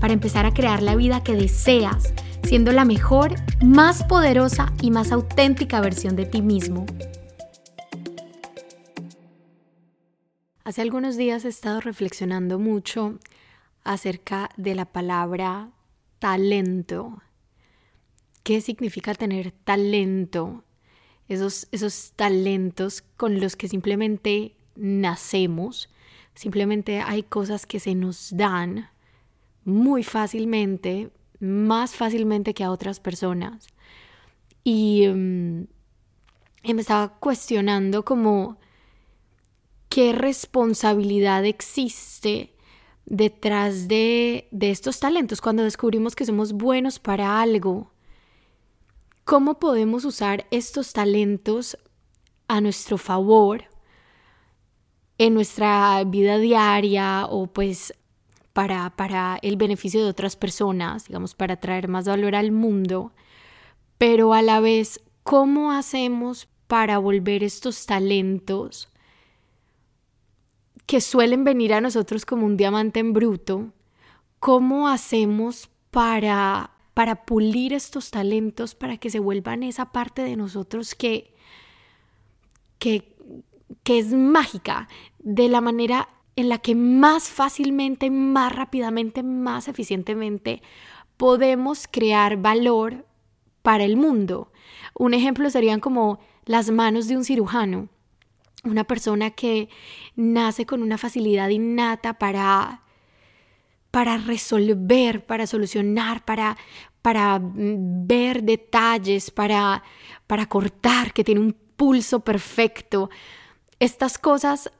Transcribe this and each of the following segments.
para empezar a crear la vida que deseas, siendo la mejor, más poderosa y más auténtica versión de ti mismo. Hace algunos días he estado reflexionando mucho acerca de la palabra talento. ¿Qué significa tener talento? Esos, esos talentos con los que simplemente nacemos, simplemente hay cosas que se nos dan muy fácilmente, más fácilmente que a otras personas. Y, mm, y me estaba cuestionando como qué responsabilidad existe detrás de, de estos talentos cuando descubrimos que somos buenos para algo ¿Cómo podemos usar estos talentos a nuestro favor en nuestra vida diaria o pues para, para el beneficio de otras personas, digamos, para traer más valor al mundo? Pero a la vez, ¿cómo hacemos para volver estos talentos que suelen venir a nosotros como un diamante en bruto? ¿Cómo hacemos para para pulir estos talentos, para que se vuelvan esa parte de nosotros que, que, que es mágica, de la manera en la que más fácilmente, más rápidamente, más eficientemente podemos crear valor para el mundo. Un ejemplo serían como las manos de un cirujano, una persona que nace con una facilidad innata para para resolver, para solucionar, para, para mm, ver detalles, para, para cortar, que tiene un pulso perfecto. Estas cosas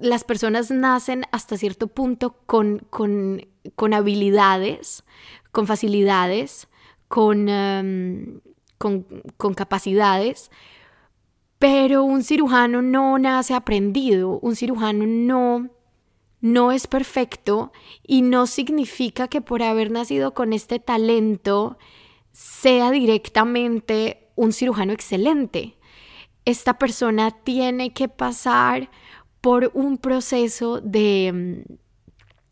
las personas nacen hasta cierto punto con, con, habilidades, con facilidades, con, em, con, con, capacidades, pero un cirujano no nace aprendido, un cirujano no, no es perfecto y no significa que por haber nacido con este talento sea directamente un cirujano excelente. Esta persona tiene que pasar por un proceso de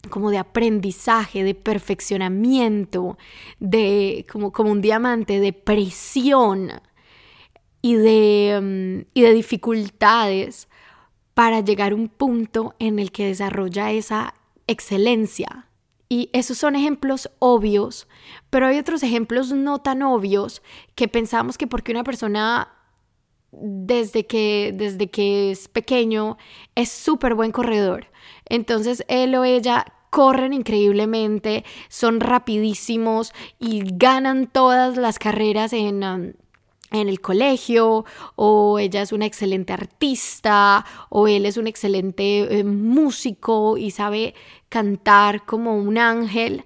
mm, como de aprendizaje, de perfeccionamiento, de como, como un diamante, de presión y de, mm, y de dificultades para llegar a un punto en el que desarrolla esa excelencia. Y esos son ejemplos obvios, pero hay otros ejemplos no tan obvios que pensamos que porque una persona desde que, desde que es pequeño es súper buen corredor, entonces él o ella corren increíblemente, son rapidísimos y ganan todas las carreras en, um, en el colegio, o ella es una excelente artista, o él es un excelente eh, músico y sabe cantar como un ángel.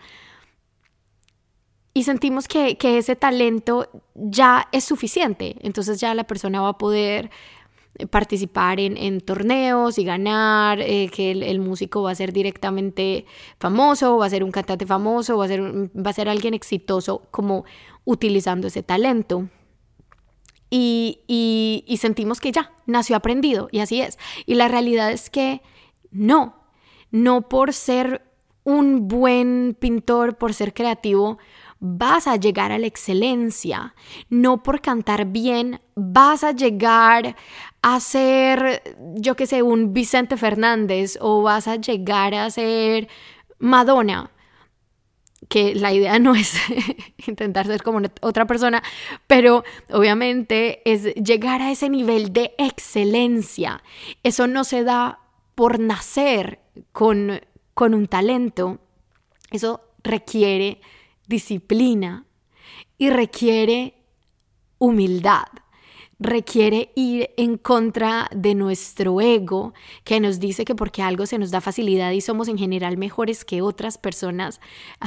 Y sentimos que, ese talento ya es suficiente, entonces ya la persona va a poder participar en, torneos y ganar, eh, que el, músico va a ser directamente famoso, va a ser un cantante famoso, va a ser, va a ser alguien exitoso como utilizando ese talento y, sentimos que ya, nació aprendido y así es. Y la realidad es que no, no por ser un buen pintor, por ser creativo, vas a llegar a la excelencia. No por cantar bien vas a llegar a ser, yo qué sé, un Vicente Fernández o vas a llegar a ser Madonna que la idea no es intentar ser como otra persona, pero obviamente es llegar a ese nivel de excelencia. Eso no se da por nacer con, con un talento, eso requiere disciplina y requiere humildad. requiere ir en contra de nuestro ego, que nos dice que porque algo se nos da facilidad y somos en general mejores que otras personas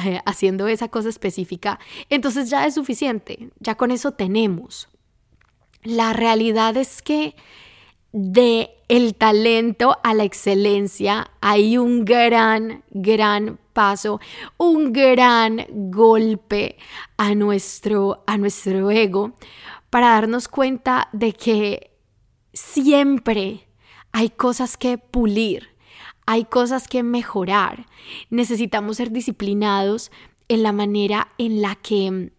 eh, haciendo esa cosa específica, entonces ya es suficiente, ya con eso tenemos. La realidad es que de el talento a la excelencia hay un gran, gran paso, un gran golpe a nuestro, a nuestro ego para darnos cuenta de que siempre hay cosas que pulir, hay cosas que mejorar. Necesitamos ser disciplinados en la manera en la que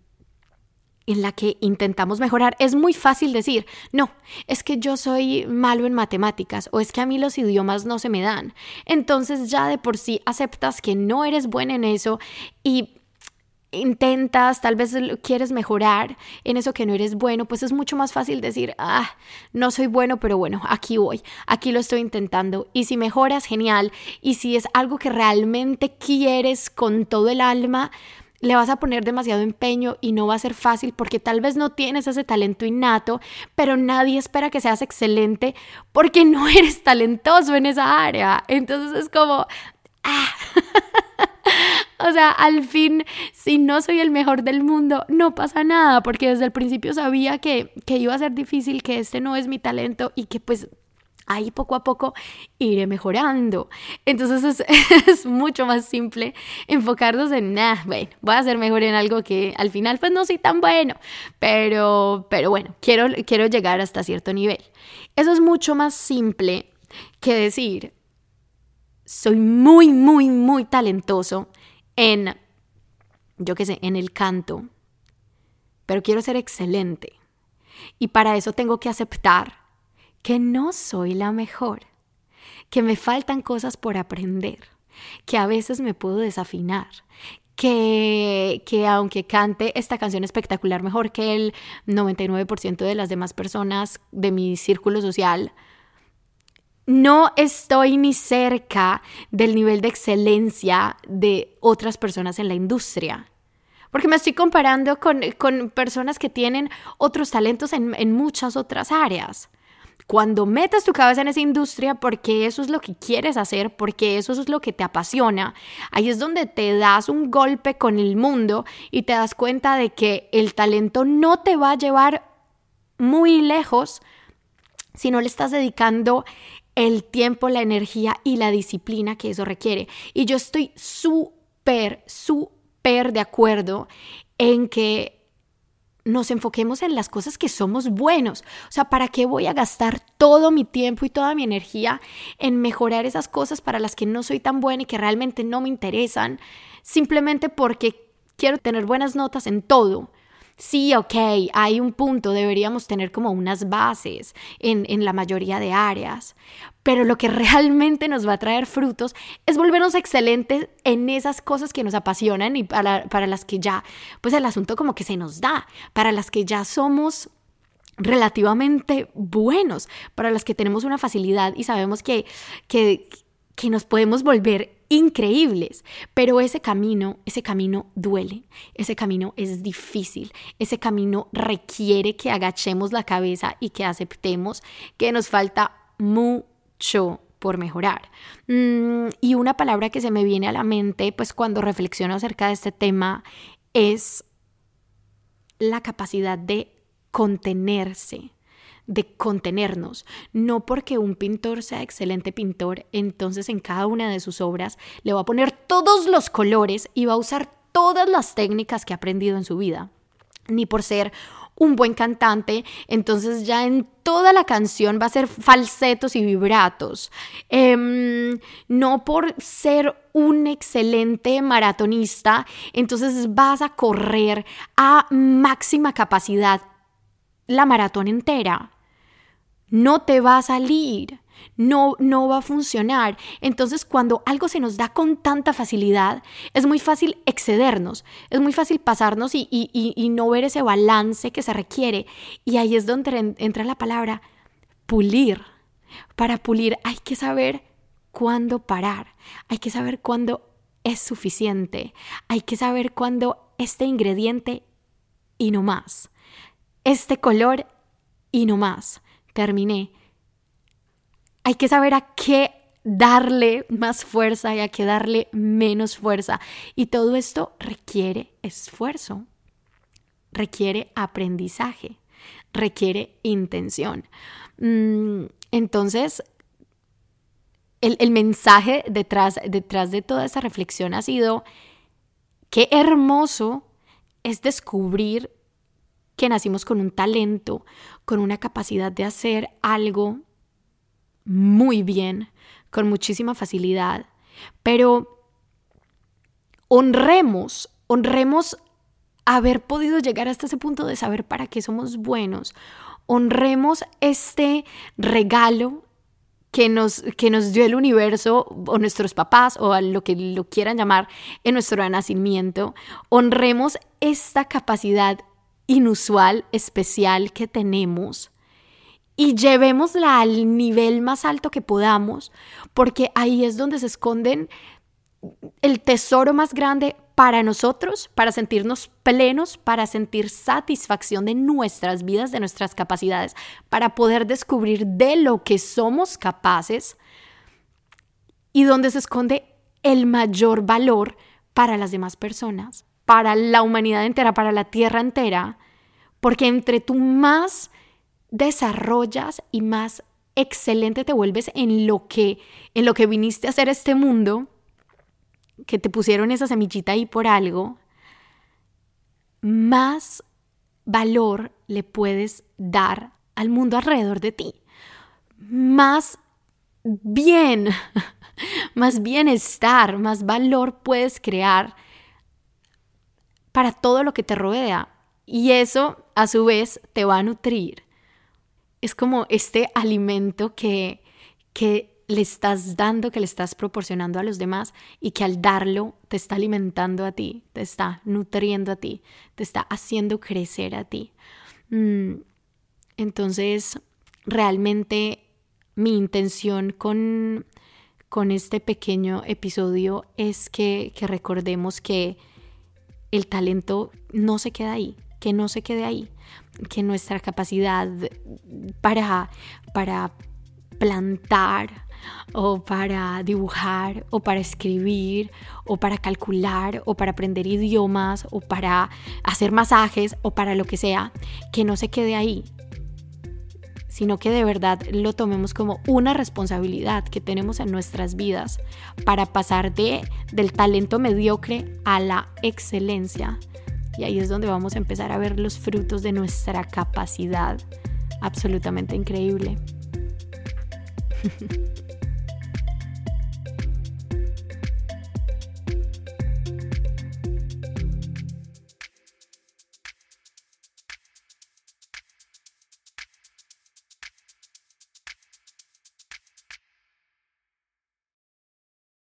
en la que intentamos mejorar, es muy fácil decir, no, es que yo soy malo en matemáticas o es que a mí los idiomas no se me dan. Entonces ya de por sí aceptas que no eres buena en eso y intentas, tal vez quieres mejorar en eso que no eres bueno, pues es mucho más fácil decir, ah, no soy bueno, pero bueno, aquí voy, aquí lo estoy intentando. Y si mejoras, genial. Y si es algo que realmente quieres con todo el alma, le vas a poner demasiado empeño y no va a ser fácil porque tal vez no tienes ese talento innato, pero nadie espera que seas excelente porque no eres talentoso en esa área. Entonces es como, ah. o sea, al fin, si no soy el mejor del mundo, no pasa nada, porque desde el principio sabía que, que iba a ser difícil, que este no es mi talento y que pues ahí poco a poco iré mejorando. Entonces es, mucho más simple enfocarnos en, nah, bueno, voy a ser mejor en algo que al final pues no soy tan bueno, pero, pero bueno, quiero, quiero llegar hasta cierto nivel. Eso es mucho más simple que decir, soy muy, muy, muy talentoso en, yo qué sé, en el canto, pero quiero ser excelente. Y para eso tengo que aceptar que no soy la mejor, que me faltan cosas por aprender, que a veces me puedo desafinar, que, que, aunque cante esta canción espectacular mejor que el 99% de las demás personas de mi círculo social, no estoy ni cerca del nivel de excelencia de otras personas en la industria. Porque me estoy comparando con, personas que tienen otros talentos en, en muchas otras áreas. Cuando metes tu cabeza en esa industria porque eso es lo que quieres hacer, porque eso es lo que te apasiona, ahí es donde te das un golpe con el mundo y te das cuenta de que el talento no te va a llevar muy lejos si no le estás dedicando el tiempo, la energía y la disciplina que eso requiere. Y yo estoy súper, súper de acuerdo en que nos enfoquemos en las cosas que somos buenos. O sea, ¿para qué voy a gastar todo mi tiempo y toda mi energía en mejorar esas cosas para las que no soy tan buena y que realmente no me interesan? Simplemente porque quiero tener buenas notas en todo sí, ok, hay un punto, deberíamos tener como unas bases en, en, la mayoría de áreas, pero lo que realmente nos va a traer frutos es volvernos excelentes en esas cosas que nos apasionan y para, para las que ya, pues el asunto como que se nos da, para las que ya somos relativamente buenos, para las que tenemos una facilidad y sabemos que, que, que nos podemos volver increíbles, pero ese camino, ese camino duele, ese camino es difícil, ese camino requiere que agachemos la cabeza y que aceptemos que nos falta mucho por mejorar. Mm, y una palabra que se me viene a la mente, pues cuando reflexiono acerca de este tema, es la capacidad de contenerse de contenernos. No porque un pintor sea excelente pintor, entonces en cada una de sus obras le va a poner todos los colores y va a usar todas las técnicas que ha aprendido en su vida. Ni por ser un buen cantante, entonces ya en toda la canción va a ser falsetos y vibratos. Em, no por ser un excelente maratonista, entonces vas a correr a máxima capacidad la maratón entera. No te va a salir, no, no va a funcionar. Entonces, cuando algo se nos da con tanta facilidad, es muy fácil excedernos, es muy fácil pasarnos y, y no ver ese balance que se requiere. Y ahí es donde entra la palabra pulir. Para pulir hay que saber cuándo parar, hay que saber cuándo es suficiente, hay que saber cuándo este ingrediente y no más este color y no más. Terminé. Hay que saber a qué darle más fuerza y a qué darle menos fuerza. Y todo esto requiere esfuerzo, requiere aprendizaje, requiere intención. Mm, entonces, el, mensaje detrás, detrás de toda esa reflexión ha sido, qué hermoso es descubrir que nacimos con un talento, con una capacidad de hacer algo muy bien, con muchísima facilidad, pero honremos, honremos haber podido llegar hasta ese punto de saber para qué somos buenos. Honremos este regalo que nos, que nos dio el universo o nuestros papás o a lo que lo quieran llamar en nuestro nacimiento. Honremos esta capacidad inusual, especial que tenemos y llevémosla al nivel más alto que podamos, porque ahí es donde se esconden el tesoro más grande para nosotros, para sentirnos plenos, para sentir satisfacción de nuestras vidas, de nuestras capacidades, para poder descubrir de lo que somos capaces y donde se esconde el mayor valor para las demás personas, para la humanidad entera, para la tierra entera, porque entre tú más desarrollas y más excelente te vuelves en lo que en lo que viniste a hacer este mundo, que te pusieron esa semillita ahí por algo, más valor le puedes dar al mundo alrededor de ti. Más bien, más bienestar, más valor puedes crear para todo lo que te rodea. Y eso a su vez te va a nutrir. Es como este alimento que, que le estás dando, que le estás proporcionando a los demás y que al darlo te está alimentando a ti, te está nutriendo a ti, te está haciendo crecer a ti. Mm, entonces, realmente mi intención con, con este pequeño episodio es que, que recordemos que el talento no se queda ahí, que no se quede ahí, que nuestra capacidad para, para plantar, o para dibujar, o para escribir, o para calcular, o para aprender idiomas, o para hacer masajes, o para lo que sea, que no se quede ahí, sino que de verdad lo tomemos como una responsabilidad que tenemos en nuestras vidas para pasar de, del talento mediocre a la excelencia. Y ahí es donde vamos a empezar a ver los frutos de nuestra capacidad absolutamente increíble.